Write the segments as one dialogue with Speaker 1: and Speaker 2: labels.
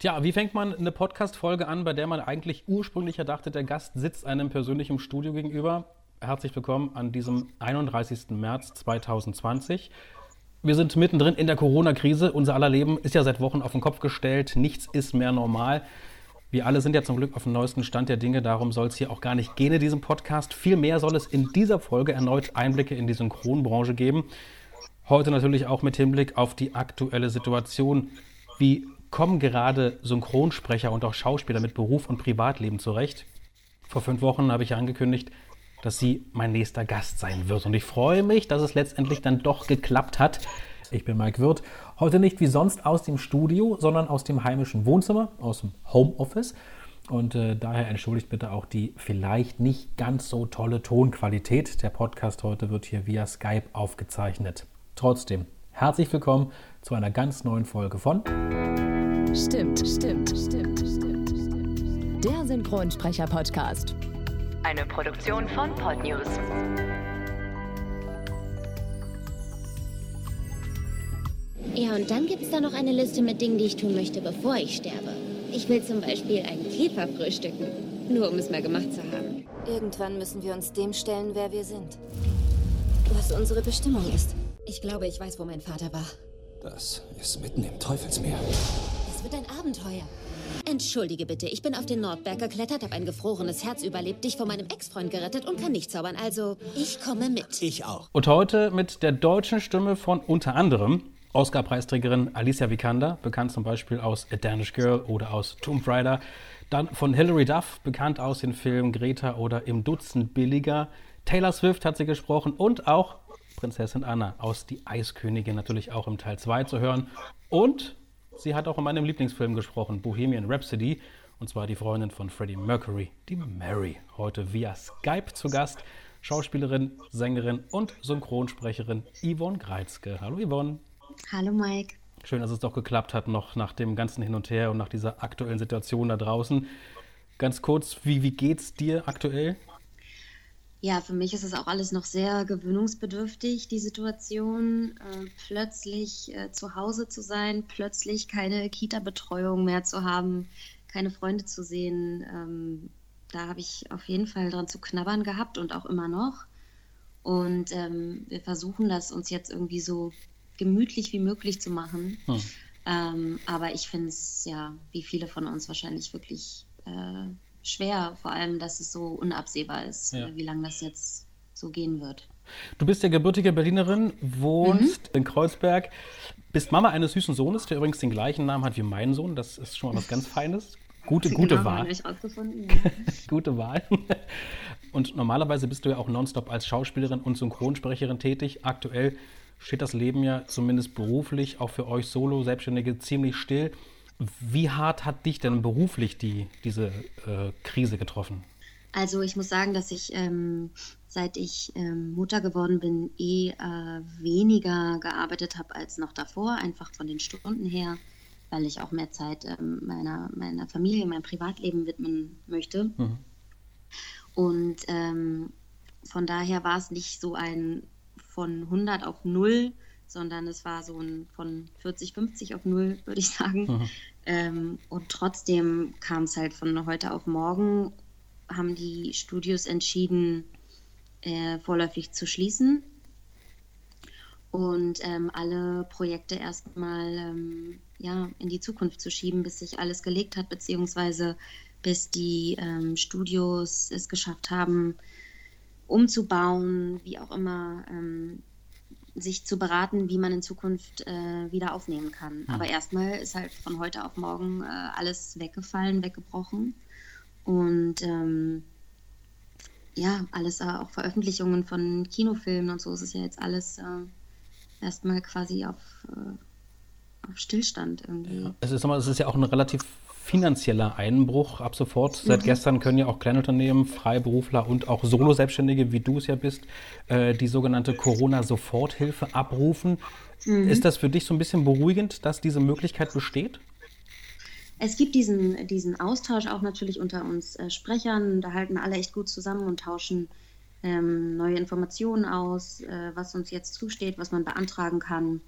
Speaker 1: Tja, wie fängt man eine Podcast-Folge an, bei der man eigentlich ursprünglich dachte, der Gast sitzt einem persönlich im Studio gegenüber? Herzlich willkommen an diesem 31. März 2020. Wir sind mittendrin in der Corona-Krise. Unser aller Leben ist ja seit Wochen auf den Kopf gestellt. Nichts ist mehr normal. Wir alle sind ja zum Glück auf dem neuesten Stand der Dinge. Darum soll es hier auch gar nicht gehen in diesem Podcast. Vielmehr soll es in dieser Folge erneut Einblicke in die Synchronbranche geben. Heute natürlich auch mit Hinblick auf die aktuelle Situation. Wie kommen gerade Synchronsprecher und auch Schauspieler mit Beruf und Privatleben zurecht. Vor fünf Wochen habe ich ja angekündigt, dass sie mein nächster Gast sein wird. Und ich freue mich, dass es letztendlich dann doch geklappt hat. Ich bin Mike Wirth. Heute nicht wie sonst aus dem Studio, sondern aus dem heimischen Wohnzimmer, aus dem Homeoffice. Und äh, daher entschuldigt bitte auch die vielleicht nicht ganz so tolle Tonqualität. Der Podcast heute wird hier via Skype aufgezeichnet. Trotzdem, herzlich willkommen zu einer ganz neuen Folge von
Speaker 2: Stimmt, stimmt, stimmt, stimmt, stimmt. Der Synchronsprecher-Podcast.
Speaker 3: Eine Produktion von Podnews.
Speaker 4: Ja, und dann gibt es da noch eine Liste mit Dingen, die ich tun möchte, bevor ich sterbe. Ich will zum Beispiel einen Käfer frühstücken. Nur um es mal gemacht zu haben.
Speaker 5: Irgendwann müssen wir uns dem stellen, wer wir sind. Was unsere Bestimmung ist.
Speaker 6: Ich glaube, ich weiß, wo mein Vater war.
Speaker 7: Das ist mitten im Teufelsmeer.
Speaker 6: Es wird ein Abenteuer.
Speaker 4: Entschuldige bitte, ich bin auf den Nordberg geklettert, habe ein gefrorenes Herz überlebt, dich vor meinem Ex-Freund gerettet und kann nicht zaubern. Also, ich komme mit.
Speaker 7: Ich auch.
Speaker 1: Und heute mit der deutschen Stimme von unter anderem Oscar-Preisträgerin Alicia Vikander, bekannt zum Beispiel aus A Danish Girl oder aus Tomb Raider. Dann von Hilary Duff, bekannt aus den Filmen Greta oder Im Dutzend Billiger. Taylor Swift hat sie gesprochen und auch Prinzessin Anna aus Die Eiskönigin natürlich auch im Teil 2 zu hören. Und sie hat auch in meinem Lieblingsfilm gesprochen, Bohemian Rhapsody. Und zwar die Freundin von Freddie Mercury, die Mary. Heute via Skype zu Gast. Schauspielerin, Sängerin und Synchronsprecherin Yvonne Greizke. Hallo Yvonne.
Speaker 4: Hallo Mike.
Speaker 1: Schön, dass es doch geklappt hat, noch nach dem ganzen Hin und Her und nach dieser aktuellen Situation da draußen. Ganz kurz, wie, wie geht's dir aktuell?
Speaker 4: Ja, für mich ist es auch alles noch sehr gewöhnungsbedürftig, die Situation, äh, plötzlich äh, zu Hause zu sein, plötzlich keine Kita-Betreuung mehr zu haben, keine Freunde zu sehen. Ähm, da habe ich auf jeden Fall dran zu knabbern gehabt und auch immer noch. Und ähm, wir versuchen das uns jetzt irgendwie so gemütlich wie möglich zu machen. Hm. Ähm, aber ich finde es ja, wie viele von uns wahrscheinlich wirklich äh, schwer, vor allem, dass es so unabsehbar ist, ja. wie lange das jetzt so gehen wird.
Speaker 1: Du bist ja gebürtige Berlinerin, wohnst mhm. in Kreuzberg, bist Mama eines süßen Sohnes, der übrigens den gleichen Namen hat wie mein Sohn. Das ist schon mal was ganz Feines. Gute, gute genau, Wahl. gute Wahl. Und normalerweise bist du ja auch nonstop als Schauspielerin und Synchronsprecherin tätig. Aktuell steht das Leben ja zumindest beruflich auch für euch Solo-Selbstständige ziemlich still. Wie hart hat dich denn beruflich die, diese äh, Krise getroffen?
Speaker 4: Also ich muss sagen, dass ich ähm, seit ich ähm, Mutter geworden bin, eh äh, weniger gearbeitet habe als noch davor, einfach von den Stunden her, weil ich auch mehr Zeit ähm, meiner, meiner Familie, meinem Privatleben widmen möchte. Mhm. Und ähm, von daher war es nicht so ein von 100 auf 0, sondern es war so ein von 40, 50 auf 0, würde ich sagen. Mhm. Ähm, und trotzdem kam es halt von heute auf morgen, haben die Studios entschieden, äh, vorläufig zu schließen. Und ähm, alle Projekte erstmal ähm, ja, in die Zukunft zu schieben, bis sich alles gelegt hat, beziehungsweise bis die ähm, Studios es geschafft haben, umzubauen, wie auch immer, ähm, sich zu beraten, wie man in Zukunft äh, wieder aufnehmen kann. Mhm. Aber erstmal ist halt von heute auf morgen äh, alles weggefallen, weggebrochen. Und ähm, ja, alles äh, auch Veröffentlichungen von Kinofilmen und so ist es ja jetzt alles äh, erstmal quasi auf, äh, auf Stillstand irgendwie.
Speaker 1: Ja. Es, ist, es ist ja auch ein relativ finanzieller Einbruch ab sofort. Seit mhm. gestern können ja auch Kleinunternehmen, Freiberufler und auch Solo-Selbstständige, wie du es ja bist, äh, die sogenannte Corona-Soforthilfe abrufen. Mhm. Ist das für dich so ein bisschen beruhigend, dass diese Möglichkeit besteht?
Speaker 4: Es gibt diesen, diesen Austausch auch natürlich unter uns äh, Sprechern. Da halten alle echt gut zusammen und tauschen ähm, neue Informationen aus, äh, was uns jetzt zusteht, was man beantragen kann.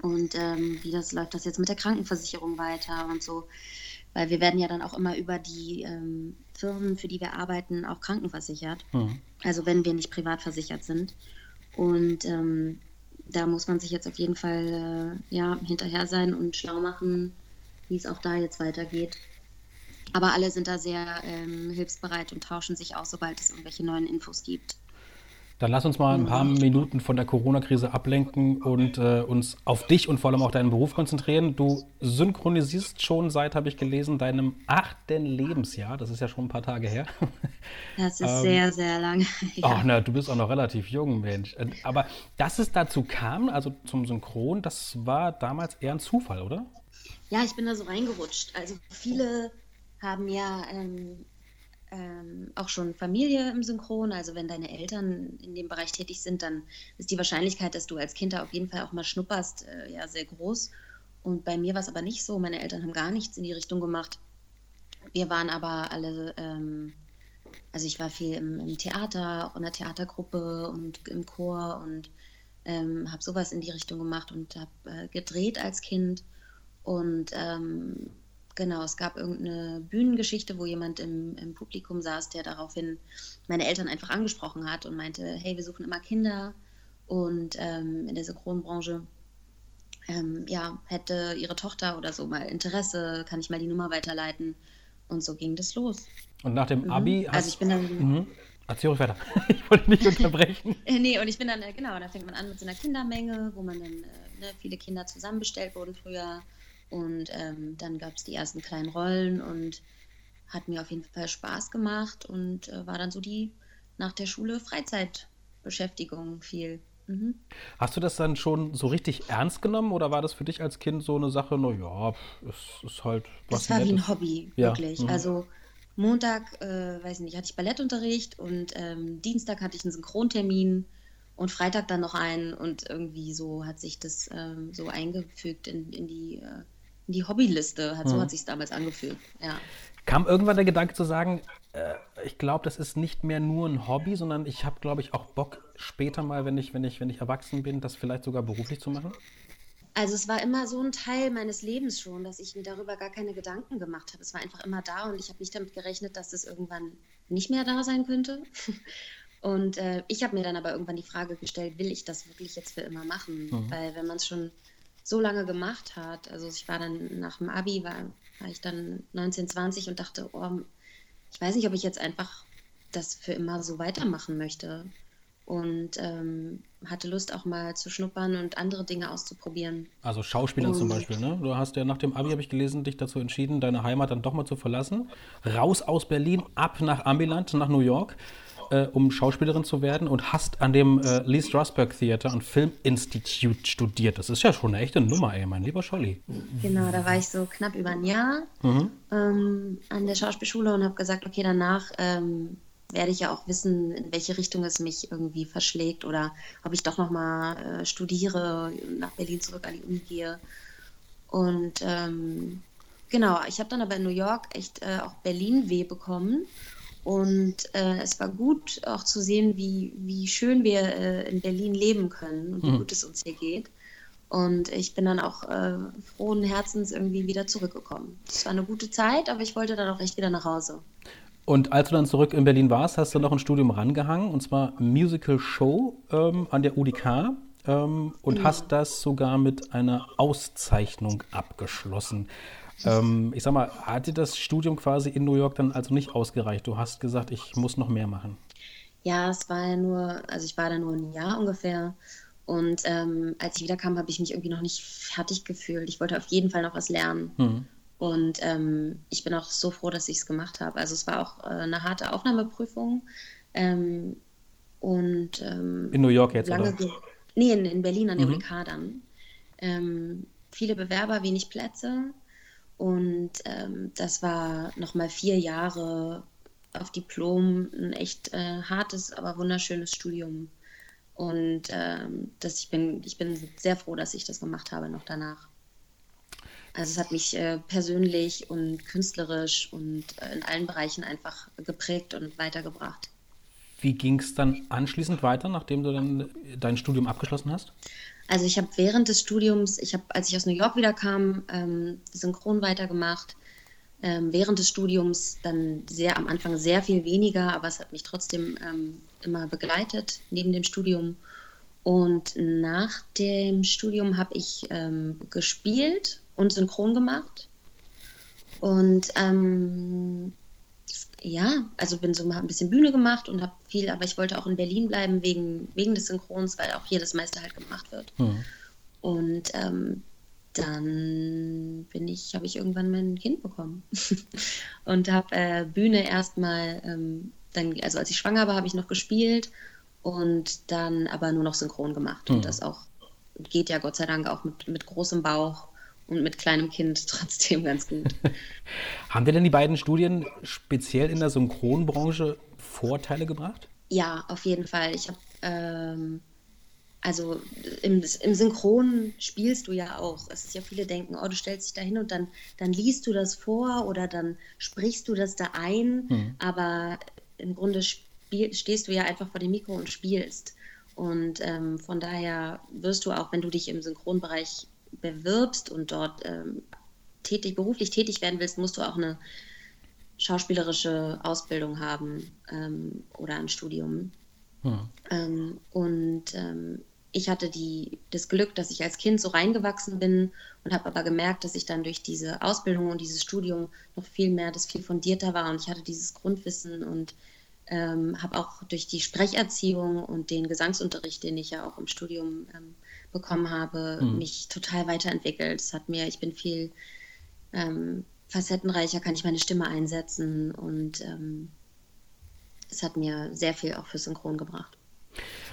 Speaker 4: Und ähm, wie das läuft das jetzt mit der Krankenversicherung weiter und so. Weil wir werden ja dann auch immer über die ähm, Firmen, für die wir arbeiten, auch krankenversichert. Mhm. Also wenn wir nicht privat versichert sind. Und ähm, da muss man sich jetzt auf jeden Fall äh, ja, hinterher sein und schlau machen, wie es auch da jetzt weitergeht. Aber alle sind da sehr ähm, hilfsbereit und tauschen sich aus, sobald es irgendwelche neuen Infos gibt.
Speaker 1: Dann lass uns mal ein paar Minuten von der Corona-Krise ablenken und äh, uns auf dich und vor allem auch deinen Beruf konzentrieren. Du synchronisierst schon seit, habe ich gelesen, deinem achten Lebensjahr. Das ist ja schon ein paar Tage her.
Speaker 4: Das ist ähm, sehr, sehr lange.
Speaker 1: Ach, na, du bist auch noch relativ jung, Mensch. Äh, aber dass es dazu kam, also zum Synchron, das war damals eher ein Zufall, oder?
Speaker 4: Ja, ich bin da so reingerutscht. Also viele haben ja ähm, ähm, auch schon Familie im Synchron. Also wenn deine Eltern in dem Bereich tätig sind, dann ist die Wahrscheinlichkeit, dass du als Kind da auf jeden Fall auch mal schnupperst, äh, ja sehr groß. Und bei mir war es aber nicht so. Meine Eltern haben gar nichts in die Richtung gemacht. Wir waren aber alle, ähm, also ich war viel im, im, Theater, auch in der Theatergruppe und im Chor und ähm, habe sowas in die Richtung gemacht und habe äh, gedreht als Kind. Und ähm, Genau, es gab irgendeine Bühnengeschichte, wo jemand im, im, Publikum saß, der daraufhin meine Eltern einfach angesprochen hat und meinte, hey, wir suchen immer Kinder und ähm, in der Synchronbranche ähm, ja, hätte ihre Tochter oder so mal Interesse, kann ich mal die Nummer weiterleiten und so ging das los.
Speaker 1: Und nach dem mhm. Abi
Speaker 4: mhm. Also ich bin dann... Mhm.
Speaker 1: Erzähl ruhig weiter. ich wollte nicht unterbrechen.
Speaker 4: nee, und ich bin dann, äh, genau, da fängt man an mit so einer Kindermenge, wo man dann, äh, ne, viele Kinder zusammenbestellt wurden früher und ähm, dann gab es die ersten kleinen Rollen und hat mir auf jeden Fall Spaß gemacht und äh, war dann so die nach der Schule Freizeitbeschäftigung viel. Mhm.
Speaker 1: Hast du das dann schon so richtig ernst genommen oder war das für dich als Kind so eine Sache, naja, es ist halt
Speaker 4: was. Es war Nettes? wie ein Hobby, ja. wirklich. Mhm. Also Montag, äh, weiß nicht, hatte ich Ballettunterricht und ähm, Dienstag hatte ich einen Synchrontermin und Freitag dann noch einen und irgendwie so hat sich das ähm, so eingefügt in, in die äh, die Hobbyliste. Hat, so hm. hat sich damals angefühlt. Ja.
Speaker 1: Kam irgendwann der Gedanke zu sagen, äh, ich glaube, das ist nicht mehr nur ein Hobby, sondern ich habe, glaube ich, auch Bock später mal, wenn ich, wenn ich, wenn ich erwachsen bin, das vielleicht sogar beruflich zu machen?
Speaker 4: Also es war immer so ein Teil meines Lebens schon, dass ich mir darüber gar keine Gedanken gemacht habe. Es war einfach immer da und ich habe nicht damit gerechnet, dass es irgendwann nicht mehr da sein könnte. Und äh, ich habe mir dann aber irgendwann die Frage gestellt, will ich das wirklich jetzt für immer machen? Mhm. Weil wenn man es schon so lange gemacht hat. Also ich war dann nach dem Abi, war, war ich dann 19, 20 und dachte, oh, ich weiß nicht, ob ich jetzt einfach das für immer so weitermachen möchte. Und ähm, hatte Lust auch mal zu schnuppern und andere Dinge auszuprobieren.
Speaker 1: Also Schauspieler zum Beispiel, ne? Du hast ja nach dem Abi, habe ich gelesen, dich dazu entschieden, deine Heimat dann doch mal zu verlassen. Raus aus Berlin, ab nach Ambiland, nach New York äh, um Schauspielerin zu werden und hast an dem äh, Lee Strasberg Theater und Film Institute studiert. Das ist ja schon eine echte Nummer, ey, mein lieber Scholli.
Speaker 4: Genau, da war ich so knapp über ein Jahr mhm. ähm, an der Schauspielschule und habe gesagt, okay, danach ähm, werde ich ja auch wissen, in welche Richtung es mich irgendwie verschlägt oder ob ich doch nochmal äh, studiere, nach Berlin zurück an die Uni gehe. Und ähm, genau, ich habe dann aber in New York echt äh, auch Berlin weh bekommen und äh, es war gut auch zu sehen, wie, wie schön wir äh, in Berlin leben können und wie mhm. gut es uns hier geht. Und ich bin dann auch äh, frohen Herzens irgendwie wieder zurückgekommen. Es war eine gute Zeit, aber ich wollte dann auch echt wieder nach Hause.
Speaker 1: Und als du dann zurück in Berlin warst, hast du noch ein Studium rangehangen, und zwar Musical Show ähm, an der UDK ähm, und genau. hast das sogar mit einer Auszeichnung abgeschlossen. Ähm, ich sag mal, hat dir das Studium quasi in New York dann also nicht ausgereicht? Du hast gesagt, ich muss noch mehr machen.
Speaker 4: Ja, es war ja nur, also ich war da nur ein Jahr ungefähr. Und ähm, als ich wiederkam, habe ich mich irgendwie noch nicht fertig gefühlt. Ich wollte auf jeden Fall noch was lernen. Mhm. Und ähm, ich bin auch so froh, dass ich es gemacht habe. Also es war auch äh, eine harte Aufnahmeprüfung. Ähm, und ähm,
Speaker 1: in New York jetzt,
Speaker 4: lange oder? Nee, in, in, Berlin an der mhm. UDK dann. Ähm, viele Bewerber, wenig Plätze. Und ähm, das war nochmal vier Jahre auf Diplom, ein echt äh, hartes, aber wunderschönes Studium. Und ähm, das, ich, bin, ich bin sehr froh, dass ich das gemacht habe noch danach. Also es hat mich äh, persönlich und künstlerisch und äh, in allen Bereichen einfach geprägt und weitergebracht.
Speaker 1: Wie ging es dann anschließend weiter, nachdem du dann dein Studium abgeschlossen hast?
Speaker 4: Also ich habe während des Studiums, ich habe, als ich aus New York wieder kam, ähm, synchron weitergemacht. Ähm, während des Studiums dann sehr am Anfang sehr viel weniger, aber es hat mich trotzdem ähm, immer begleitet neben dem Studium. Und nach dem Studium habe ich ähm, gespielt und synchron gemacht. Und ähm, ja, also bin so mal ein bisschen Bühne gemacht und habe viel, aber ich wollte auch in Berlin bleiben wegen, wegen des Synchrons, weil auch hier das meiste halt gemacht wird. Mhm. Und ähm, dann bin ich, habe ich irgendwann mein Kind bekommen und habe äh, Bühne erstmal, ähm, dann, also als ich schwanger war, habe ich noch gespielt und dann aber nur noch synchron gemacht. Mhm. Und das auch geht ja Gott sei Dank auch mit, mit großem Bauch und mit kleinem Kind trotzdem ganz gut.
Speaker 1: Haben dir denn die beiden Studien speziell in der Synchronbranche Vorteile gebracht?
Speaker 4: Ja, auf jeden Fall. Ich habe, ähm, also im, im Synchron spielst du ja auch. Es ist ja, viele denken, oh, du stellst dich da hin und dann, dann liest du das vor oder dann sprichst du das da ein. Mhm. Aber im Grunde spiel, stehst du ja einfach vor dem Mikro und spielst. Und ähm, von daher wirst du auch, wenn du dich im Synchronbereich bewirbst und dort ähm, tätig, beruflich tätig werden willst, musst du auch eine schauspielerische Ausbildung haben ähm, oder ein Studium. Hm. Ähm, und ähm, ich hatte die, das Glück, dass ich als Kind so reingewachsen bin und habe aber gemerkt, dass ich dann durch diese Ausbildung und dieses Studium noch viel mehr, das viel fundierter war und ich hatte dieses Grundwissen und ähm, habe auch durch die Sprecherziehung und den Gesangsunterricht, den ich ja auch im Studium ähm, bekommen habe, mhm. mich total weiterentwickelt. Es hat mir, ich bin viel ähm, facettenreicher, kann ich meine Stimme einsetzen und ähm, es hat mir sehr viel auch für Synchron gebracht.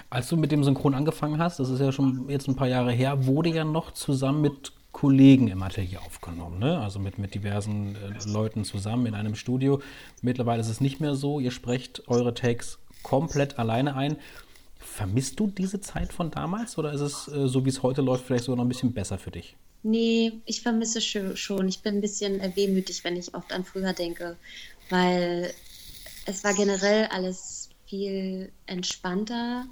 Speaker 1: Als du mit dem Synchron angefangen hast, das ist ja schon jetzt ein paar Jahre her, wurde ja noch zusammen mit Kollegen im Atelier aufgenommen, ne? also mit, mit diversen äh, Leuten zusammen in einem Studio. Mittlerweile ist es nicht mehr so, ihr sprecht eure Takes komplett alleine ein. Vermisst du diese Zeit von damals oder ist es, äh, so wie es heute läuft, vielleicht sogar noch ein bisschen besser für dich?
Speaker 4: Nee, ich vermisse schon. Ich bin ein bisschen wehmütig, wenn ich oft an früher denke, weil es war generell alles viel entspannter.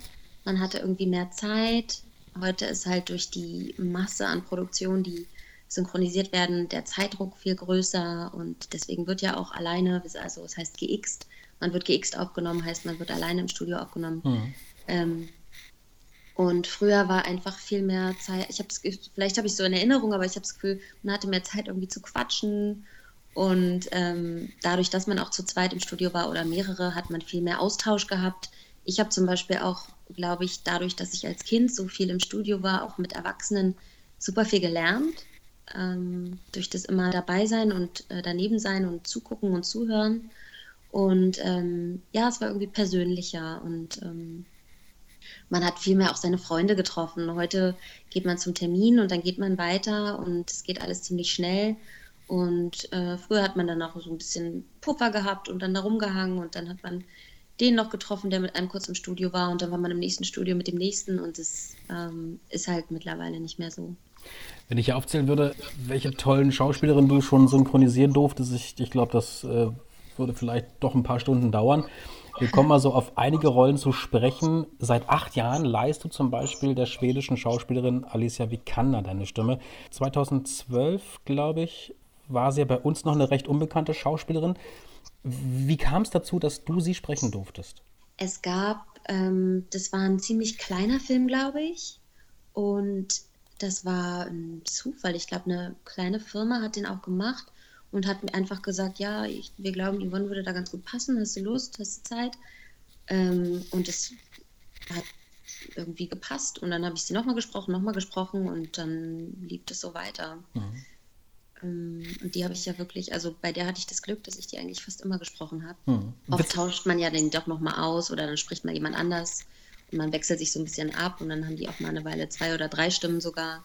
Speaker 4: Man hatte irgendwie mehr Zeit. Heute ist halt durch die Masse an Produktionen, die synchronisiert werden, der Zeitdruck viel größer und deswegen wird ja auch alleine, also es heißt geixt, man wird geixt aufgenommen, heißt man wird alleine im Studio aufgenommen. Mhm. Ähm, und früher war einfach viel mehr Zeit, ich habe vielleicht habe ich so in Erinnerung, aber ich habe das Gefühl, man hatte mehr Zeit irgendwie zu quatschen. Und ähm, dadurch, dass man auch zu zweit im Studio war oder mehrere, hat man viel mehr Austausch gehabt. Ich habe zum Beispiel auch, glaube ich, dadurch, dass ich als Kind so viel im Studio war, auch mit Erwachsenen super viel gelernt. Ähm, durch das immer dabei sein und äh, daneben sein und zugucken und zuhören. Und ähm, ja, es war irgendwie persönlicher und ähm, man hat vielmehr auch seine Freunde getroffen. Heute geht man zum Termin und dann geht man weiter und es geht alles ziemlich schnell. Und äh, früher hat man dann auch so ein bisschen Puffer gehabt und dann da rumgehangen und dann hat man den noch getroffen, der mit einem kurz im Studio war und dann war man im nächsten Studio mit dem nächsten und es ähm, ist halt mittlerweile nicht mehr so.
Speaker 1: Wenn ich aufzählen würde, welche tollen Schauspielerinnen du schon synchronisieren durftest, ich, ich glaube, das äh, würde vielleicht doch ein paar Stunden dauern. Wir kommen also auf einige Rollen zu sprechen. Seit acht Jahren leihst du zum Beispiel der schwedischen Schauspielerin Alicia Vikander deine Stimme. 2012, glaube ich, war sie ja bei uns noch eine recht unbekannte Schauspielerin. Wie kam es dazu, dass du sie sprechen durftest?
Speaker 4: Es gab, ähm, das war ein ziemlich kleiner Film, glaube ich. Und das war ein Zufall. Ich glaube, eine kleine Firma hat den auch gemacht und hat mir einfach gesagt, ja, ich, wir glauben, Yvonne würde da ganz gut passen, hast du Lust, hast du Zeit? Ähm, und es hat irgendwie gepasst und dann habe ich sie nochmal gesprochen, nochmal gesprochen und dann lief es so weiter. Mhm. Ähm, und die habe ich ja wirklich, also bei der hatte ich das Glück, dass ich die eigentlich fast immer gesprochen habe. Mhm. Oft tauscht man ja den doch nochmal aus oder dann spricht mal jemand anders und man wechselt sich so ein bisschen ab und dann haben die auch mal eine Weile zwei oder drei Stimmen sogar.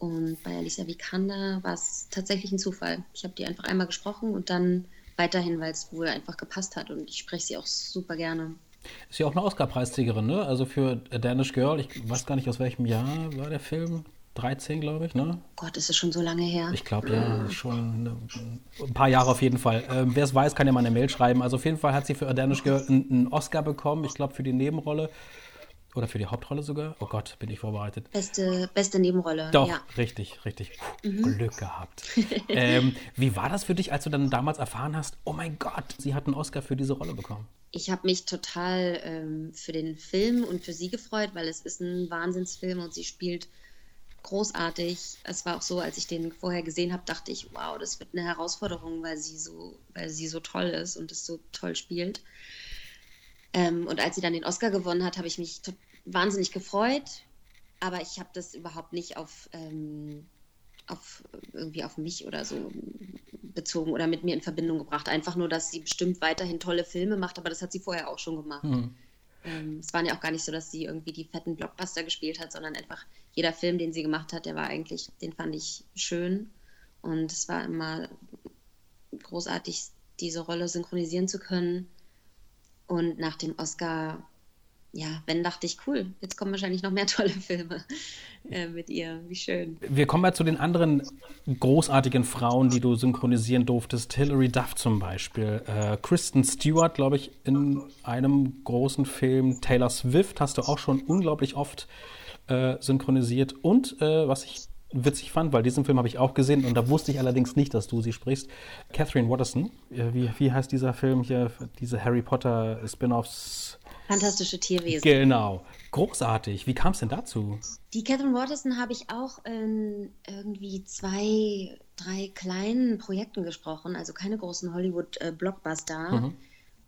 Speaker 4: Und bei Alicia Vikander war es tatsächlich ein Zufall. Ich habe die einfach einmal gesprochen und dann weiterhin, weil es wohl einfach gepasst hat und ich spreche sie auch super gerne.
Speaker 1: Ist ja auch eine Oscar-Preisträgerin, ne? Also für A Danish Girl, ich weiß gar nicht aus welchem Jahr war der Film. 13, glaube ich, ne?
Speaker 4: Gott, ist es schon so lange her?
Speaker 1: Ich glaube, ja, schon eine, ein paar Jahre auf jeden Fall. Ähm, Wer es weiß, kann ja mal eine Mail schreiben. Also auf jeden Fall hat sie für A Danish Girl einen, einen Oscar bekommen, ich glaube, für die Nebenrolle. Oder für die Hauptrolle sogar? Oh Gott, bin ich vorbereitet.
Speaker 4: Beste, beste Nebenrolle.
Speaker 1: Doch,
Speaker 4: ja.
Speaker 1: richtig, richtig. Puh, Glück gehabt. ähm, wie war das für dich, als du dann damals erfahren hast, oh mein Gott, sie hat einen Oscar für diese Rolle bekommen?
Speaker 4: Ich habe mich total ähm, für den Film und für sie gefreut, weil es ist ein Wahnsinnsfilm und sie spielt großartig. Es war auch so, als ich den vorher gesehen habe, dachte ich, wow, das wird eine Herausforderung, weil sie so, weil sie so toll ist und es so toll spielt. Ähm, und als sie dann den Oscar gewonnen hat, habe ich mich wahnsinnig gefreut, aber ich habe das überhaupt nicht auf, ähm, auf irgendwie auf mich oder so bezogen oder mit mir in Verbindung gebracht. Einfach nur, dass sie bestimmt weiterhin tolle Filme macht, aber das hat sie vorher auch schon gemacht.
Speaker 1: Hm.
Speaker 4: Ähm, es war ja auch gar nicht so, dass sie irgendwie die fetten Blockbuster gespielt hat, sondern einfach jeder Film, den sie gemacht hat, der war eigentlich, den fand ich schön. Und es war immer großartig, diese Rolle synchronisieren zu können. Und nach dem Oscar, ja, wenn dachte ich, cool, jetzt kommen wahrscheinlich noch mehr tolle Filme äh, mit ihr. Wie schön.
Speaker 1: Wir kommen mal zu den anderen großartigen Frauen, die du synchronisieren durftest. Hilary Duff zum Beispiel. Äh, Kristen Stewart, glaube ich, in einem großen Film. Taylor Swift hast du auch schon unglaublich oft äh, synchronisiert. Und äh, was ich witzig fand, weil diesen Film habe ich auch gesehen und da wusste ich allerdings nicht, dass du sie sprichst. Catherine Watterson. Äh, wie, wie heißt dieser Film hier? Diese Harry Potter Spin-offs.
Speaker 4: Fantastische Tierwesen.
Speaker 1: Genau. Großartig. Wie kam es denn dazu?
Speaker 4: Die Catherine Watterson habe ich auch in irgendwie zwei, drei kleinen Projekten gesprochen, also keine großen Hollywood-Blockbuster.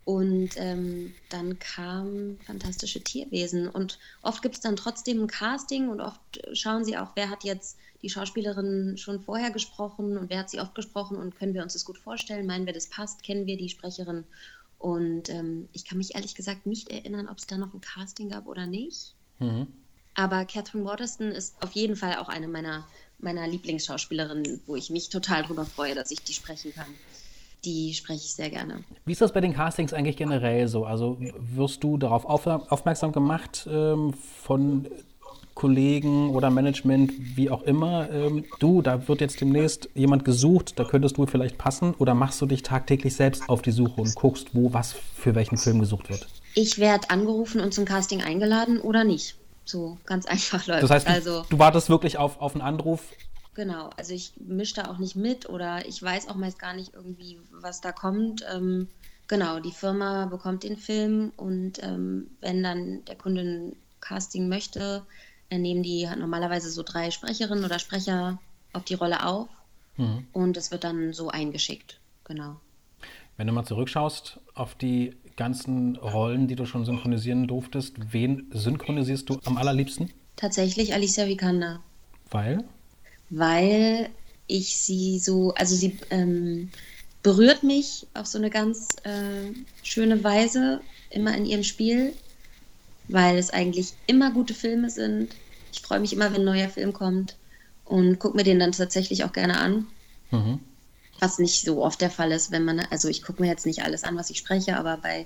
Speaker 4: Und ähm, dann kam Fantastische Tierwesen. Und oft gibt es dann trotzdem ein Casting und oft schauen sie auch, wer hat jetzt die Schauspielerin schon vorher gesprochen und wer hat sie oft gesprochen und können wir uns das gut vorstellen, meinen wir, das passt, kennen wir die Sprecherin. Und ähm, ich kann mich ehrlich gesagt nicht erinnern, ob es da noch ein Casting gab oder nicht. Aber Catherine Waterston ist auf jeden Fall auch eine meiner, meiner Lieblingsschauspielerinnen, wo ich mich total drüber freue, dass ich die sprechen kann. Die spreche ich sehr gerne.
Speaker 1: Wie ist das bei den Castings eigentlich generell so? Also wirst du darauf auf, aufmerksam gemacht ähm, von Kollegen oder Management, wie auch immer? Ähm, du, da wird jetzt demnächst jemand gesucht, da könntest du vielleicht passen oder machst du dich tagtäglich selbst auf die Suche und guckst, wo was für welchen Film gesucht wird?
Speaker 4: Ich werde angerufen und zum Casting eingeladen oder nicht. So ganz einfach läuft.
Speaker 1: Das heißt, du,
Speaker 4: also
Speaker 1: du wartest wirklich auf, auf einen Anruf.
Speaker 4: Genau, also ich mische da auch nicht mit oder ich weiß auch meist gar nicht irgendwie, was da kommt. Ähm, genau, die Firma bekommt den Film und ähm, wenn dann der Kunde ein Casting möchte, dann nehmen die normalerweise so drei Sprecherinnen oder Sprecher auf die Rolle auf und es wird dann so eingeschickt. Genau.
Speaker 1: Wenn du mal zurückschaust auf die ganzen Rollen, die du schon synchronisieren durftest, wen synchronisierst du am allerliebsten?
Speaker 4: Tatsächlich Alicia Vikander.
Speaker 1: Weil?
Speaker 4: Weil ich sie so, also sie ähm, berührt mich auf so eine ganz äh, schöne Weise immer in ihrem Spiel, weil es eigentlich immer gute Filme sind. Ich freue mich immer, wenn ein neuer Film kommt und gucke mir den dann tatsächlich auch gerne an. Was nicht so oft der Fall ist, wenn man, also ich gucke mir jetzt nicht alles an, was ich spreche, aber bei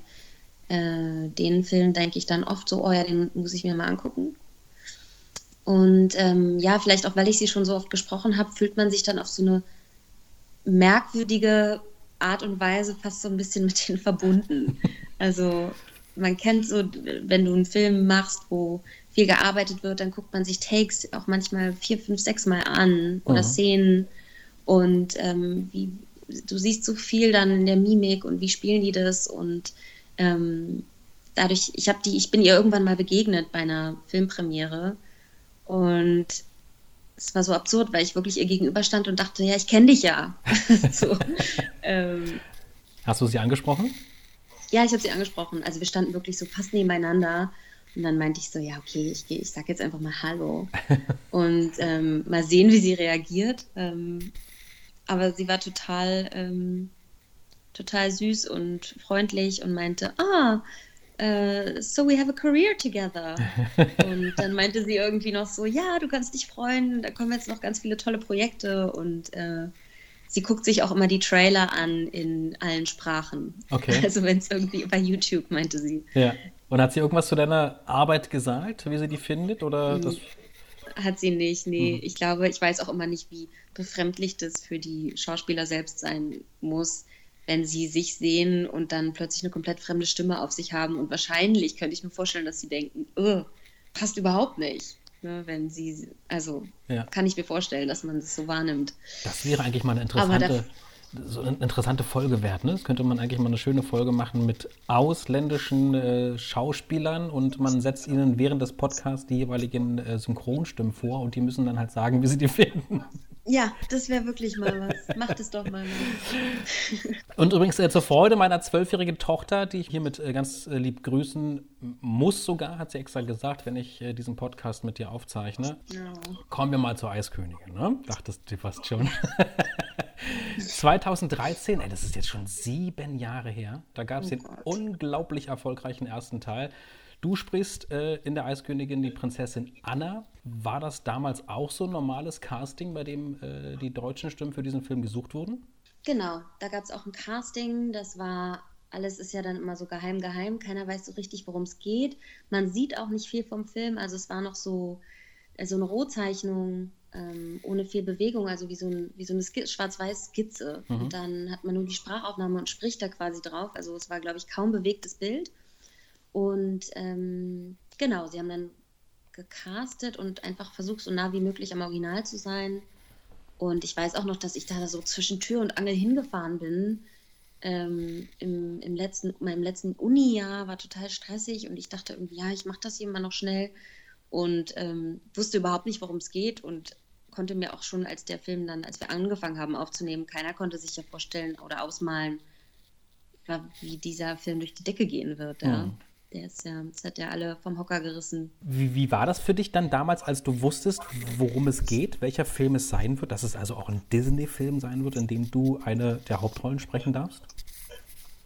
Speaker 4: äh, den Filmen denke ich dann oft so, oh ja, den muss ich mir mal angucken. Und ähm, ja, vielleicht auch, weil ich sie schon so oft gesprochen habe, fühlt man sich dann auf so eine merkwürdige Art und Weise fast so ein bisschen mit denen verbunden. Also man kennt so, wenn du einen Film machst, wo viel gearbeitet wird, dann guckt man sich Takes auch manchmal vier, fünf, sechs Mal an oder Szenen. Und ähm, wie, du siehst so viel dann in der Mimik und wie spielen die das? Und ähm, dadurch, ich habe die, ich bin ihr irgendwann mal begegnet bei einer Filmpremiere und es war so absurd, weil ich wirklich ihr gegenüberstand und dachte, ja, ich kenne dich ja. so, ähm,
Speaker 1: Hast du sie angesprochen?
Speaker 4: ja, ich habe sie angesprochen. Also wir standen wirklich so fast nebeneinander. Und dann meinte ich so, ja, okay, ich, geh- ich sag jetzt einfach mal Hallo. und ähm, mal sehen, wie sie reagiert. Ähm, aber sie war total, ähm, total süß und freundlich und meinte, ah, äh, so we have a career together. und dann meinte sie irgendwie noch so, ja, du kannst dich freuen, da kommen jetzt noch ganz viele tolle Projekte und äh, sie guckt sich auch immer die Trailer an in allen Sprachen.
Speaker 1: Okay.
Speaker 4: Also wenn es irgendwie bei YouTube, meinte sie.
Speaker 1: Ja. Und hat sie irgendwas zu deiner Arbeit gesagt, wie sie die findet? Oder das,
Speaker 4: Hat sie nicht, nee. Ich glaube, ich weiß auch immer nicht, wie befremdlich das für die Schauspieler selbst sein muss, wenn sie sich sehen und dann plötzlich eine komplett fremde Stimme auf sich haben. Und wahrscheinlich könnte ich mir vorstellen, dass sie denken, "Ugh, passt überhaupt nicht. Ne, wenn sie, also
Speaker 1: Ja.
Speaker 4: kann ich mir vorstellen, dass man das so wahrnimmt.
Speaker 1: Das wäre eigentlich mal eine interessante, so eine interessante Folge wert. Ne? Das könnte man eigentlich mal eine schöne Folge machen mit ausländischen äh, Schauspielern und man setzt ihnen während des Podcasts die jeweiligen äh, Synchronstimmen vor und die müssen dann halt sagen, wie sie die finden.
Speaker 4: Ja, das wäre wirklich mal was. Macht es doch mal.
Speaker 1: Und übrigens äh, zur Freude meiner zwölfjährigen Tochter, die ich hiermit äh, ganz äh, lieb grüßen muss sogar, hat sie extra gesagt, wenn ich äh, diesen Podcast mit dir aufzeichne. Kommen wir mal zur Eiskönigin, ne? Dachtest du fast schon. 2013, ey, das ist jetzt schon sieben Jahre her, da gab es den unglaublich erfolgreichen ersten Teil. Du sprichst äh, in der Eiskönigin die Prinzessin Anna. War das damals auch so ein normales Casting, bei dem äh, die deutschen Stimmen für diesen Film gesucht wurden?
Speaker 4: Genau, da gab es auch ein Casting, das war, alles ist ja dann immer so geheim, geheim, keiner weiß so richtig, worum es geht. Man sieht auch nicht viel vom Film, also es war noch so, äh, so eine Rohzeichnung ähm, ohne viel Bewegung, also wie so, ein, wie so eine schwarz-weiß Skizze. Und dann hat man nur die Sprachaufnahme und spricht da quasi drauf, also es war, glaube ich, kaum bewegtes Bild. Und ähm, genau, sie haben dann gecastet und einfach versucht, so nah wie möglich am Original zu sein. Und ich weiß auch noch, dass ich da so zwischen Tür und Angel hingefahren bin. Ähm, im, im letzten, meinem letzten Uni-Jahr war total stressig und ich dachte irgendwie, ja, ich mache das hier mal noch schnell und ähm, wusste überhaupt nicht, worum es geht und konnte mir auch schon, als der Film dann, als wir angefangen haben aufzunehmen, keiner konnte sich ja vorstellen oder ausmalen, wie dieser Film durch die Decke gehen wird. Ja. Der ist ja, das hat ja alle vom Hocker gerissen.
Speaker 1: Wie, wie war das für dich dann damals, als du wusstest, worum es geht, welcher Film es sein wird, dass es also auch ein Disney-Film sein wird, in dem du eine der Hauptrollen sprechen darfst?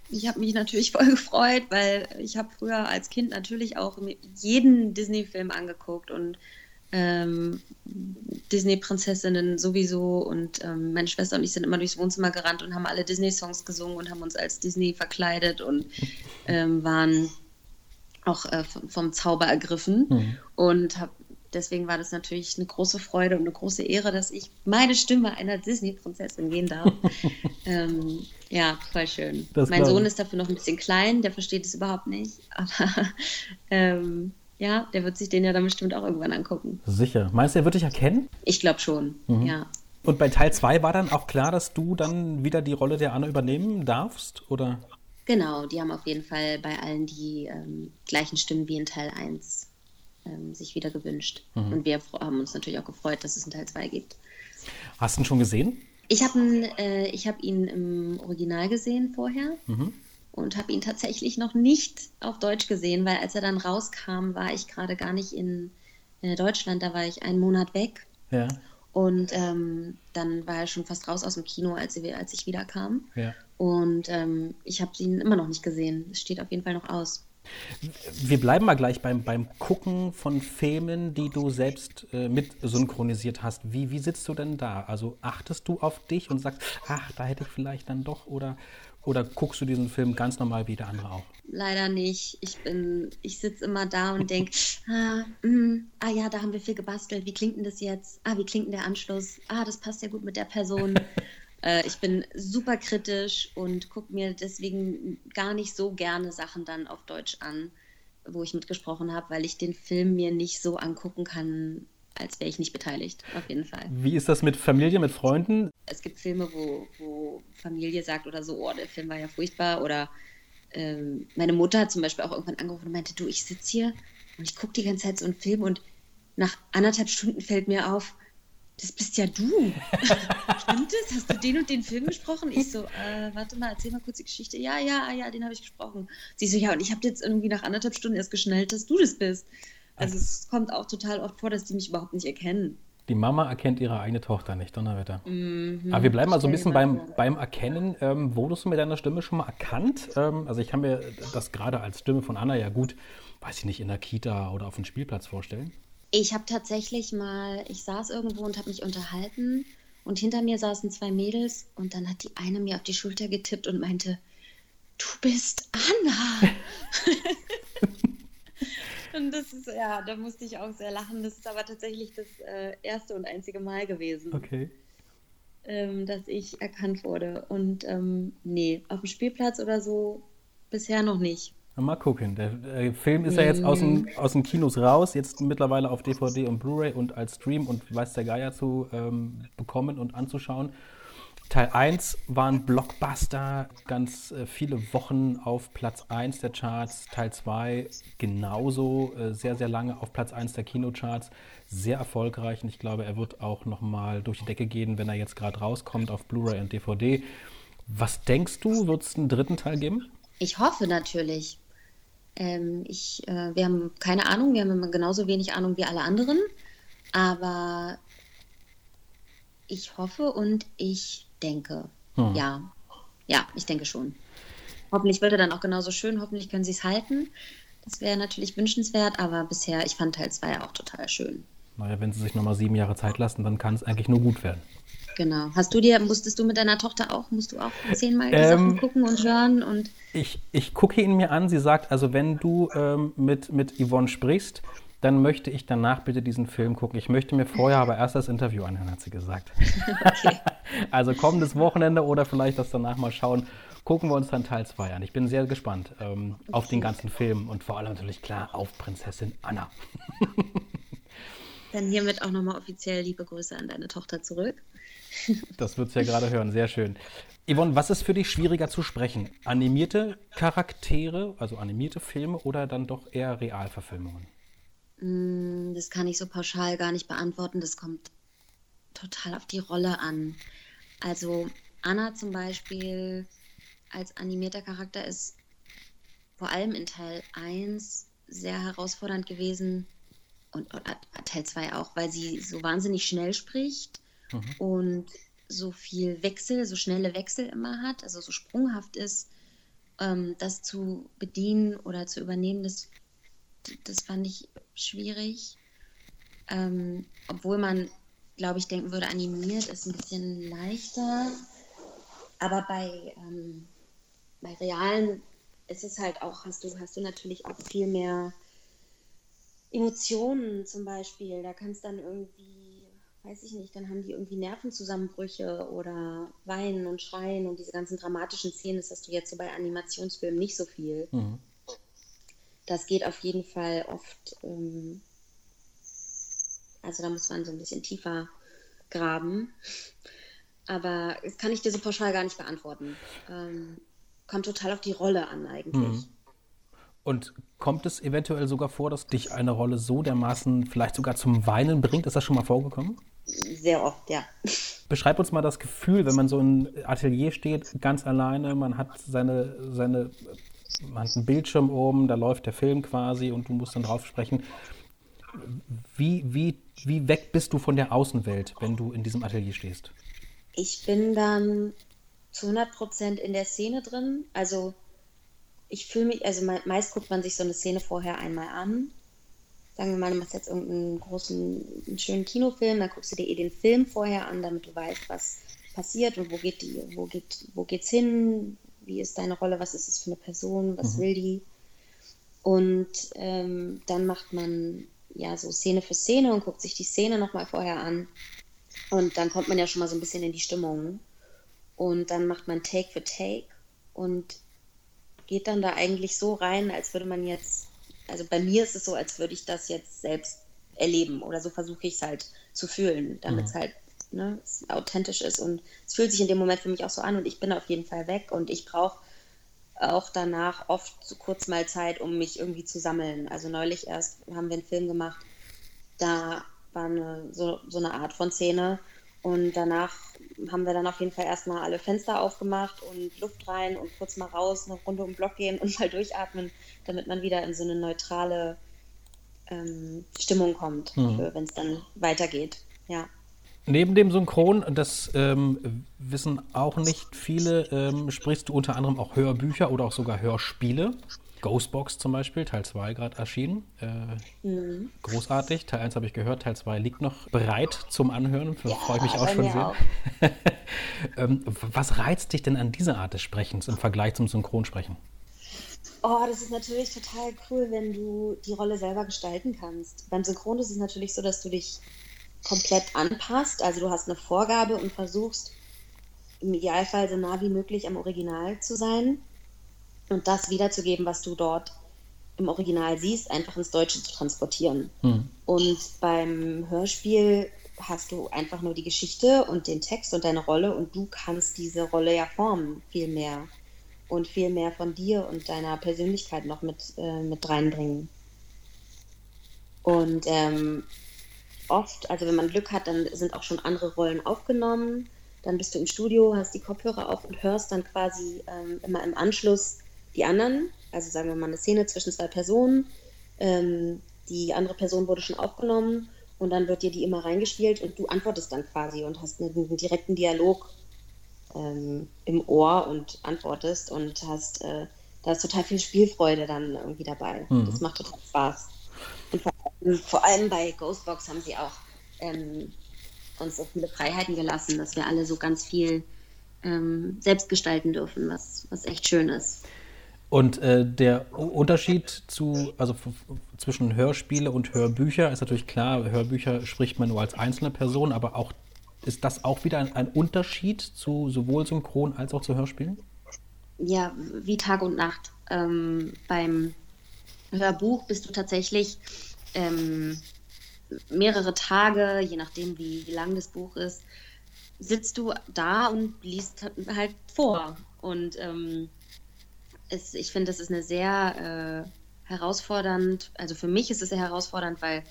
Speaker 4: Ich habe mich natürlich voll gefreut, weil ich habe früher als Kind natürlich auch jeden Disney-Film angeguckt und ähm, Disney-Prinzessinnen sowieso und ähm, meine Schwester und ich sind immer durchs Wohnzimmer gerannt und haben alle Disney-Songs gesungen und haben uns als Disney verkleidet und ähm, waren auch äh, vom, Zauber ergriffen und hab, deswegen war das natürlich eine große Freude und eine große Ehre, dass ich meine Stimme einer Disney-Prinzessin gehen darf. ähm, ja, voll schön.
Speaker 1: Das
Speaker 4: mein Sohn
Speaker 1: ich.
Speaker 4: ist dafür noch ein bisschen klein, der versteht es überhaupt nicht, aber ähm, ja, der wird sich den ja dann bestimmt auch irgendwann angucken.
Speaker 1: Sicher. Meinst du, er wird dich erkennen?
Speaker 4: Ich glaube schon,
Speaker 1: Mhm.
Speaker 4: ja.
Speaker 1: Und bei Teil 2 war dann auch klar, dass du dann wieder die Rolle der Anna übernehmen darfst? Oder?
Speaker 4: Genau, die haben auf jeden Fall bei allen die ähm, gleichen Stimmen wie in Teil 1 ähm, sich wieder gewünscht.
Speaker 1: Mhm.
Speaker 4: Und wir haben uns natürlich auch gefreut, dass es einen Teil 2 gibt.
Speaker 1: Hast du ihn schon gesehen?
Speaker 4: Ich habe äh, ich hab ihn im Original gesehen vorher
Speaker 1: Mhm.
Speaker 4: und habe ihn tatsächlich noch nicht auf Deutsch gesehen, weil als er dann rauskam, war ich gerade gar nicht in äh, Deutschland, da war ich einen Monat weg.
Speaker 1: Ja.
Speaker 4: Und ähm, dann war er schon fast raus aus dem Kino, als, als ich wieder kam.
Speaker 1: ja.
Speaker 4: Und ähm, ich habe ihn immer noch nicht gesehen. Es steht auf jeden Fall noch aus.
Speaker 1: Wir bleiben mal gleich beim, beim Gucken von Filmen, die du selbst äh, mit synchronisiert hast. Wie, wie sitzt du denn da? Also achtest du auf dich und sagst, ach, da hätte ich vielleicht dann doch oder, oder guckst du diesen Film ganz normal wie der andere auch?
Speaker 4: Leider nicht. Ich bin, ich sitze immer da und denke, ah, mm, ah ja, da haben wir viel gebastelt. Wie klingt denn das jetzt? Ah, wie klingt denn der Anschluss? Ah, das passt ja gut mit der Person. äh, ich bin super kritisch und gucke mir deswegen gar nicht so gerne Sachen dann auf Deutsch an, wo ich mitgesprochen habe, weil ich den Film mir nicht so angucken kann, als wäre ich nicht beteiligt. Auf jeden Fall.
Speaker 1: Wie ist das mit Familie, mit Freunden?
Speaker 4: es gibt Filme, wo, wo Familie sagt oder so, oh, der Film war ja furchtbar. Oder ähm, meine Mutter hat zum Beispiel auch irgendwann angerufen und meinte, du, ich sitze hier und ich gucke die ganze Zeit so einen Film und nach anderthalb Stunden fällt mir auf, das bist ja du. Stimmt das? Hast du den und den Film gesprochen? Ich so, äh, warte mal, erzähl mal kurz die Geschichte. Ja, ja, ah, ja, den habe ich gesprochen. Sie so, ja, und ich habe jetzt irgendwie nach anderthalb Stunden erst geschnallt, dass du das bist. Also es kommt auch total oft vor, dass die mich überhaupt nicht erkennen.
Speaker 1: Die Mama erkennt ihre eigene Tochter nicht, Donnerwetter.
Speaker 4: Mhm.
Speaker 1: Aber wir bleiben mal so ein bisschen beim, beim Erkennen. Ähm, wurdest du mit deiner Stimme schon mal erkannt? Ähm, also ich kann mir das gerade als Stimme von Anna ja gut, weiß ich nicht, in der Kita oder auf dem Spielplatz vorstellen.
Speaker 4: Ich habe tatsächlich mal, ich saß irgendwo und habe mich unterhalten und hinter mir saßen zwei Mädels und dann hat die eine mir auf die Schulter getippt und meinte, du bist Anna. und das ist, ja, da musste ich auch sehr lachen. Das ist aber tatsächlich das äh, erste und einzige Mal gewesen,
Speaker 1: Okay.
Speaker 4: ähm, dass ich erkannt wurde. Und ähm, nee, auf dem Spielplatz oder so bisher noch nicht.
Speaker 1: Mal gucken. Der äh, Film ist ja jetzt aus, den, aus den Kinos raus, jetzt mittlerweile auf DVD und Blu-ray und als Stream und weiß der Geier zu ähm, bekommen und anzuschauen. Teil 1 war ein Blockbuster, ganz äh, viele Wochen auf Platz 1 der Charts. Teil 2 genauso, äh, sehr, sehr lange auf Platz 1 der Kinocharts. Sehr erfolgreich und ich glaube, er wird auch nochmal durch die Decke gehen, wenn er jetzt gerade rauskommt auf Blu-ray und DVD. Was denkst du, wird es einen dritten Teil geben?
Speaker 4: Ich hoffe natürlich. Ähm, ich, äh, wir haben keine Ahnung, wir haben immer genauso wenig Ahnung wie alle anderen. Aber ich hoffe und ich denke. Hm. Ja. Ja, ich denke schon. Hoffentlich wird er dann auch genauso schön, hoffentlich können sie es halten. Das wäre natürlich wünschenswert, aber bisher, ich fand Teil 2 auch total schön.
Speaker 1: Naja, wenn sie sich nochmal sieben Jahre Zeit lassen, dann kann es eigentlich nur gut werden.
Speaker 4: Genau. Hast du dir, musstest du mit deiner Tochter auch, musst du auch zehnmal die ähm, Sachen gucken und hören? Und
Speaker 1: ich, ich gucke ihn mir an, sie sagt, also wenn du ähm, mit, mit Yvonne sprichst, dann möchte ich danach bitte diesen Film gucken. Ich möchte mir vorher aber erst das Interview anhören, hat sie gesagt. Okay. also kommendes Wochenende oder vielleicht das danach mal schauen. Gucken wir uns dann Teil 2 an. Ich bin sehr gespannt ähm, okay. auf den ganzen Film und vor allem natürlich klar auf Prinzessin Anna.
Speaker 4: dann hiermit auch nochmal offiziell liebe Grüße an deine Tochter zurück.
Speaker 1: Das wird es ja gerade hören, sehr schön. Yvonne, was ist für dich schwieriger zu sprechen? Animierte Charaktere, also animierte Filme oder dann doch eher Realverfilmungen?
Speaker 4: Mm, das kann ich so pauschal gar nicht beantworten. Das kommt total auf die Rolle an. Also Anna zum Beispiel als animierter Charakter ist vor allem in Teil 1 sehr herausfordernd gewesen und, und Teil 2 auch, weil sie so wahnsinnig schnell spricht mhm. und so viel Wechsel, so schnelle Wechsel immer hat, also so sprunghaft ist, ähm, das zu bedienen oder zu übernehmen, das, das fand ich schwierig. Ähm, obwohl man, glaube ich, denken würde, animiert ist ein bisschen leichter. Aber bei, ähm, bei realen ist es halt auch, hast du, hast du natürlich auch viel mehr Emotionen zum Beispiel. Da kann es dann irgendwie, weiß ich nicht, dann haben die irgendwie Nervenzusammenbrüche oder weinen und schreien und diese ganzen dramatischen Szenen, das hast du jetzt so bei Animationsfilmen nicht so viel. Mhm. Das geht auf jeden Fall oft, ähm, also da muss man so ein bisschen tiefer graben. Aber das kann ich dir so pauschal gar nicht beantworten. Ähm, kommt total auf die Rolle an eigentlich. Mhm.
Speaker 1: Und kommt es eventuell sogar vor, dass dich eine Rolle so dermaßen vielleicht sogar zum Weinen bringt? Ist das schon mal vorgekommen?
Speaker 4: Sehr oft, ja.
Speaker 1: Beschreib uns mal das Gefühl, wenn man so im Atelier steht, ganz alleine, man hat seine, seine man hat einen Bildschirm oben, da läuft der Film quasi und du musst dann drauf sprechen. Wie, wie, wie weg bist du von der Außenwelt, wenn du in diesem Atelier stehst?
Speaker 4: Ich bin dann zu 100 Prozent in der Szene drin. Also ich fühle mich, also meist guckt man sich so eine Szene vorher einmal an. Sagen wir mal, du machst jetzt irgendeinen großen, einen schönen Kinofilm, dann guckst du dir eh den Film vorher an, damit du weißt, was passiert und wo geht die, wo geht, wo geht's hin, wie ist deine Rolle, was ist es für eine Person, was mhm. will die. Und ähm, dann macht man ja so Szene für Szene und guckt sich die Szene nochmal vorher an. Und dann kommt man ja schon mal so ein bisschen in die Stimmung. Und dann macht man Take für Take und geht dann da eigentlich so rein, als würde man jetzt, also bei mir ist es so, als würde ich das jetzt selbst erleben oder so versuche ich es halt zu fühlen, damit es mhm. halt ne, authentisch ist und es fühlt sich in dem Moment für mich auch so an und ich bin auf jeden Fall weg und ich brauche auch danach oft so kurz mal Zeit, um mich irgendwie zu sammeln. Also neulich erst haben wir einen Film gemacht, da war eine, so, so eine Art von Szene und danach haben wir dann auf jeden Fall erstmal alle Fenster aufgemacht und Luft rein und kurz mal raus, eine Runde um den Block gehen und mal durchatmen, damit man wieder in so eine neutrale ähm, Stimmung kommt, mhm. wenn es dann weitergeht. Ja.
Speaker 1: Neben dem Synchron, das ähm, wissen auch nicht viele, ähm, sprichst du unter anderem auch Hörbücher oder auch sogar Hörspiele. Ghostbox zum Beispiel, Teil 2 gerade erschienen. Äh, mhm. Großartig. Teil 1 habe ich gehört, Teil 2 liegt noch bereit zum Anhören. Ja, freue ich mich auch schon sehr. Auch. ähm, was reizt dich denn an dieser Art des Sprechens im Vergleich zum Synchronsprechen?
Speaker 4: Oh, das ist natürlich total cool, wenn du die Rolle selber gestalten kannst. Beim Synchron ist es natürlich so, dass du dich komplett anpasst. Also du hast eine Vorgabe und versuchst im Idealfall so nah wie möglich am Original zu sein. Und das wiederzugeben, was du dort im Original siehst, einfach ins Deutsche zu transportieren.
Speaker 1: Hm.
Speaker 4: Und beim Hörspiel hast du einfach nur die Geschichte und den Text und deine Rolle und du kannst diese Rolle ja formen, viel mehr. Und viel mehr von dir und deiner Persönlichkeit noch mit, äh, mit reinbringen. Und ähm, oft, also wenn man Glück hat, dann sind auch schon andere Rollen aufgenommen. Dann bist du im Studio, hast die Kopfhörer auf und hörst dann quasi ähm, immer im Anschluss die anderen. Also sagen wir mal eine Szene zwischen zwei Personen. Ähm, die andere Person wurde schon aufgenommen und dann wird dir die immer reingespielt und du antwortest dann quasi und hast einen, einen direkten Dialog ähm, im Ohr und antwortest und hast äh, da ist total viel Spielfreude dann irgendwie dabei.
Speaker 1: Mhm.
Speaker 4: Das macht total Spaß. Und vor, vor allem bei Ghostbox haben sie auch ähm, uns so viele Freiheiten gelassen, dass wir alle so ganz viel ähm, selbst gestalten dürfen, was, was echt schön ist.
Speaker 1: Und äh, der Unterschied zu, also zwischen Hörspiele und Hörbücher ist natürlich klar, Hörbücher spricht man nur als einzelne Person, aber auch ist das auch wieder ein, ein Unterschied zu sowohl Synchron als auch zu Hörspielen?
Speaker 4: ja, wie Tag und Nacht. Ähm, beim Hörbuch bist du tatsächlich ähm, mehrere Tage, je nachdem wie, wie lang das Buch ist, sitzt du da und liest halt vor. Und ähm, es, ich finde, das ist eine sehr äh, herausfordernd, also für mich ist es sehr herausfordernd, weil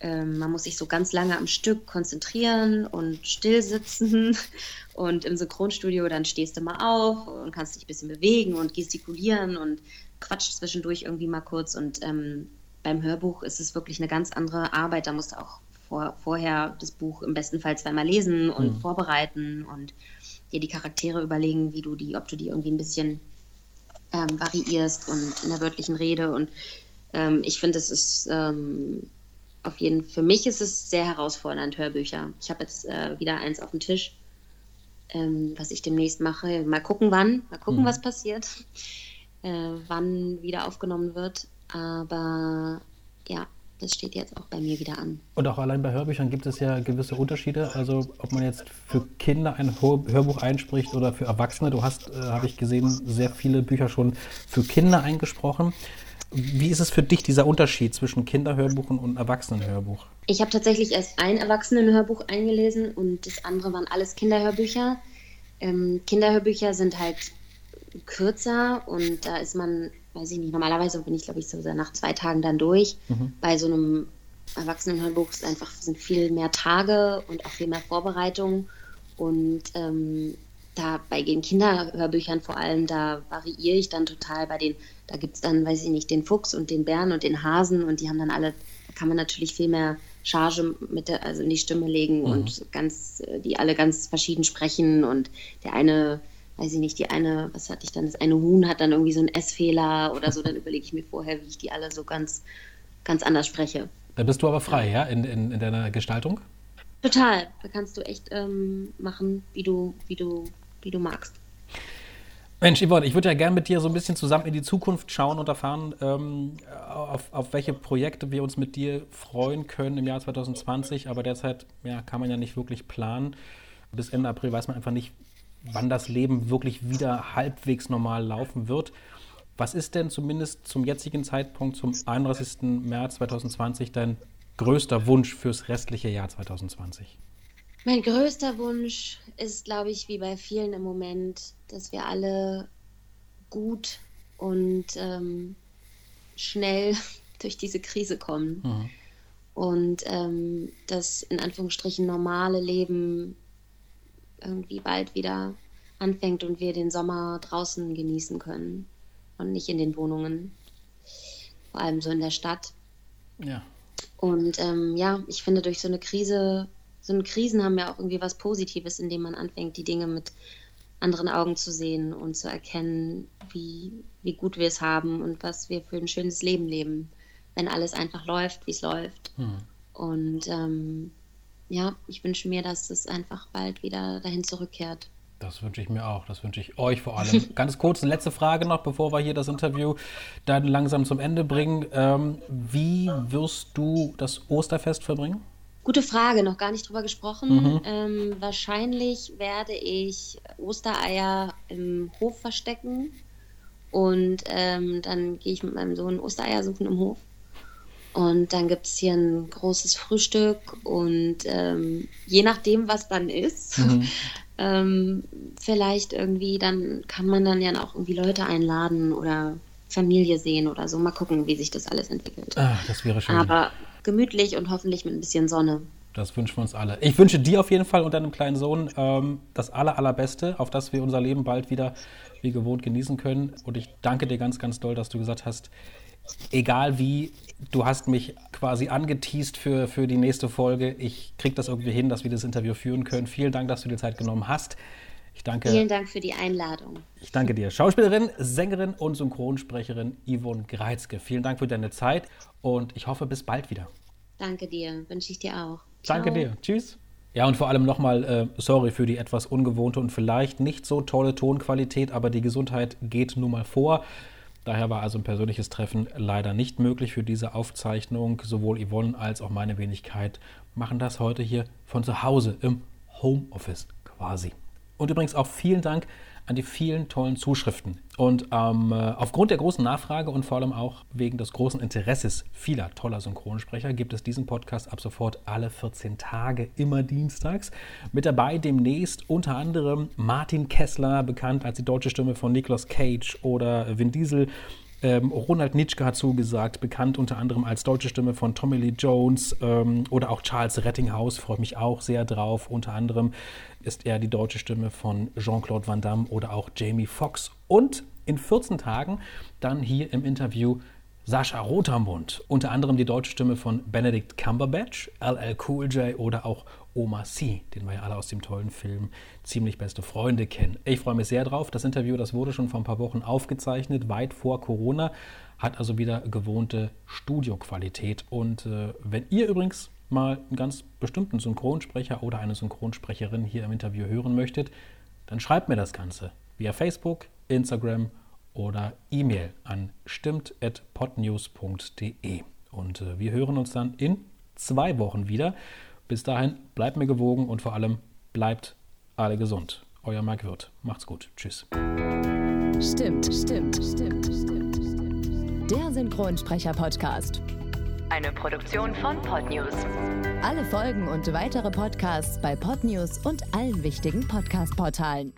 Speaker 4: ähm, man muss sich so ganz lange am Stück konzentrieren und still sitzen. Und im Synchronstudio dann stehst du mal auf und kannst dich ein bisschen bewegen und gestikulieren und quatscht zwischendurch irgendwie mal kurz. Und ähm, beim Hörbuch ist es wirklich eine ganz andere Arbeit. Da musst du auch vor, vorher das Buch im besten Fall zweimal lesen und
Speaker 1: Mhm.
Speaker 4: vorbereiten und dir die Charaktere überlegen, wie du die, ob du die irgendwie ein bisschen ähm, variierst und in der wörtlichen Rede. Und ähm, ich finde, es ist ähm, auf jeden für mich ist es sehr herausfordernd, Hörbücher. Ich habe jetzt äh, wieder eins auf dem Tisch, ähm, was ich demnächst mache. Mal gucken, wann, mal gucken,
Speaker 1: Mhm.
Speaker 4: was passiert, äh, wann wieder aufgenommen wird. Aber ja, das steht jetzt auch bei mir wieder an.
Speaker 1: Und auch allein bei Hörbüchern gibt es ja gewisse Unterschiede. Also ob man jetzt für Kinder ein Hör- Hörbuch einspricht oder für Erwachsene. Du hast, äh, habe ich gesehen, sehr viele Bücher schon für Kinder eingesprochen. Wie ist es für dich, dieser Unterschied zwischen Kinderhörbuch und, und Erwachsenenhörbuch?
Speaker 4: Ich habe tatsächlich erst ein Erwachsenenhörbuch eingelesen und das andere waren alles Kinderhörbücher. Ähm, Kinderhörbücher sind halt kürzer und da ist man, weiß ich nicht, normalerweise bin ich, glaube ich, so nach zwei Tagen dann durch. Bei so einem Erwachsenenhörbuch ist einfach, sind viel mehr Tage und auch viel mehr Vorbereitung. Und ähm, da bei den Kinderhörbüchern vor allem, da variiere ich dann total bei den, da gibt es dann, weiß ich nicht, den Fuchs und den Bären und den Hasen und die haben dann alle, da kann man natürlich viel mehr Charge mit der, also in die Stimme legen und ganz, äh, die alle ganz verschieden sprechen und der eine, weiß ich nicht, die eine, was hatte ich dann, das eine Huhn hat dann irgendwie so einen S-Fehler oder so, dann überlege ich mir vorher, wie ich die alle so ganz, ganz anders spreche.
Speaker 1: Da bist du aber frei, ja, in, in, in deiner Gestaltung?
Speaker 4: Total. Da kannst du echt ähm, machen, wie du, wie du, wie du magst.
Speaker 1: Mensch, Yvonne, ich würde ja gerne mit dir so ein bisschen zusammen in die Zukunft schauen und erfahren, ähm, auf, auf welche Projekte wir uns mit dir freuen können im Jahr 2020. Aber derzeit ja, kann man ja nicht wirklich planen. Bis Ende April weiß man einfach nicht, wann das Leben wirklich wieder halbwegs normal laufen wird. Was ist denn zumindest zum jetzigen Zeitpunkt, zum 31. März 2020, dein größter Wunsch fürs restliche Jahr 2020?
Speaker 4: Mein größter Wunsch ist, glaube ich, wie bei vielen im Moment, dass wir alle gut und ähm, schnell durch diese Krise kommen.
Speaker 1: Mhm.
Speaker 4: Und ähm, das in Anführungsstrichen normale Leben irgendwie bald wieder anfängt und wir den Sommer draußen genießen können und nicht in den Wohnungen. Vor allem so in der Stadt.
Speaker 1: Ja.
Speaker 4: Und ähm, ja, ich finde, durch so eine Krise, so eine Krisen haben ja auch irgendwie was Positives, indem man anfängt, die Dinge mit anderen Augen zu sehen und zu erkennen, wie, wie gut wir es haben und was wir für ein schönes Leben leben, wenn alles einfach läuft, wie es läuft.
Speaker 1: Hm.
Speaker 4: Und ähm, ja, ich wünsche mir, dass es einfach bald wieder dahin zurückkehrt.
Speaker 1: Das wünsche ich mir auch, das wünsche ich euch vor allem. Ganz kurz, eine letzte Frage noch, bevor wir hier das Interview dann langsam zum Ende bringen. Ähm, wie wirst du das Osterfest verbringen?
Speaker 4: Gute Frage, noch gar nicht drüber gesprochen. Ähm, wahrscheinlich werde ich Ostereier im Hof verstecken Und ähm, dann gehe ich mit meinem Sohn Ostereier suchen im Hof. Und dann gibt es hier ein großes Frühstück und ähm, je nachdem, was dann ist, mhm. ähm, vielleicht irgendwie, dann kann man dann ja auch irgendwie Leute einladen oder Familie sehen oder so. Mal gucken, wie sich das alles entwickelt.
Speaker 1: Ach, das wäre schön.
Speaker 4: Aber gemütlich und hoffentlich mit ein bisschen Sonne.
Speaker 1: Das wünschen wir uns alle. Ich wünsche dir auf jeden Fall und deinem kleinen Sohn ähm, das aller, allerbeste, auf das wir unser Leben bald wieder wie gewohnt genießen können. Und ich danke dir ganz, ganz doll, dass du gesagt hast, egal wie, du hast mich quasi angeteased für, für die nächste Folge. Ich kriege das irgendwie hin, dass wir das Interview führen können. Vielen Dank, dass du dir Zeit genommen hast. Ich danke,
Speaker 4: Vielen Dank für die Einladung.
Speaker 1: Ich danke dir. Schauspielerin, Sängerin und Synchronsprecherin Yvonne Greizke. Vielen Dank für deine Zeit und ich hoffe, bis bald wieder.
Speaker 4: Danke dir. Wünsche ich dir auch.
Speaker 1: Ciao. Danke dir. Tschüss. Ja, und vor allem nochmal, äh, sorry für die etwas ungewohnte und vielleicht nicht so tolle Tonqualität, aber die Gesundheit geht nun mal vor. Daher war also ein persönliches Treffen leider nicht möglich für diese Aufzeichnung. Sowohl Yvonne als auch meine Wenigkeit machen das heute hier von zu Hause im Homeoffice quasi. Und übrigens auch vielen Dank an die vielen tollen Zuschriften. Und ähm, äh, aufgrund der großen Nachfrage und vor allem auch wegen des großen Interesses vieler toller Synchronsprecher gibt es diesen Podcast ab sofort alle 14 Tage, immer dienstags. Mit dabei demnächst unter anderem Martin Kessler, bekannt als die deutsche Stimme von Nicolas Cage oder Vin Diesel. Ähm, Ronald Nitschke hat zugesagt, bekannt unter anderem als deutsche Stimme von Tommy Lee Jones ähm, oder auch Charles Rettinghaus, freue mich auch sehr drauf. Unter anderem ist er die deutsche Stimme von Jean-Claude Van Damme oder auch Jamie Foxx. Und in 14 Tagen dann hier im Interview Sascha Rotermund, unter anderem die deutsche Stimme von Benedict Cumberbatch, LL Cool J oder auch Oma C, den wir ja alle aus dem tollen Film Ziemlich beste Freunde kennen. Ich freue mich sehr drauf. Das Interview, das wurde schon vor ein paar Wochen aufgezeichnet, weit vor Corona, hat also wieder gewohnte Studioqualität. Und äh, wenn ihr übrigens mal einen ganz bestimmten Synchronsprecher oder eine Synchronsprecherin hier im Interview hören möchtet, dann schreibt mir das Ganze via Facebook, Instagram oder E-Mail an stimmt.podnews.de. Und äh, wir hören uns dann in zwei Wochen wieder. Bis dahin, bleibt mir gewogen und vor allem bleibt alle gesund. Euer Mike Wirth. Macht's gut. Tschüss.
Speaker 2: Stimmt, stimmt, stimmt, stimmt, stimmt. Der Synchronsprecher-Podcast.
Speaker 3: Eine Produktion von Podnews.
Speaker 2: Alle Folgen und weitere Podcasts bei Podnews und allen wichtigen Podcast-Portalen.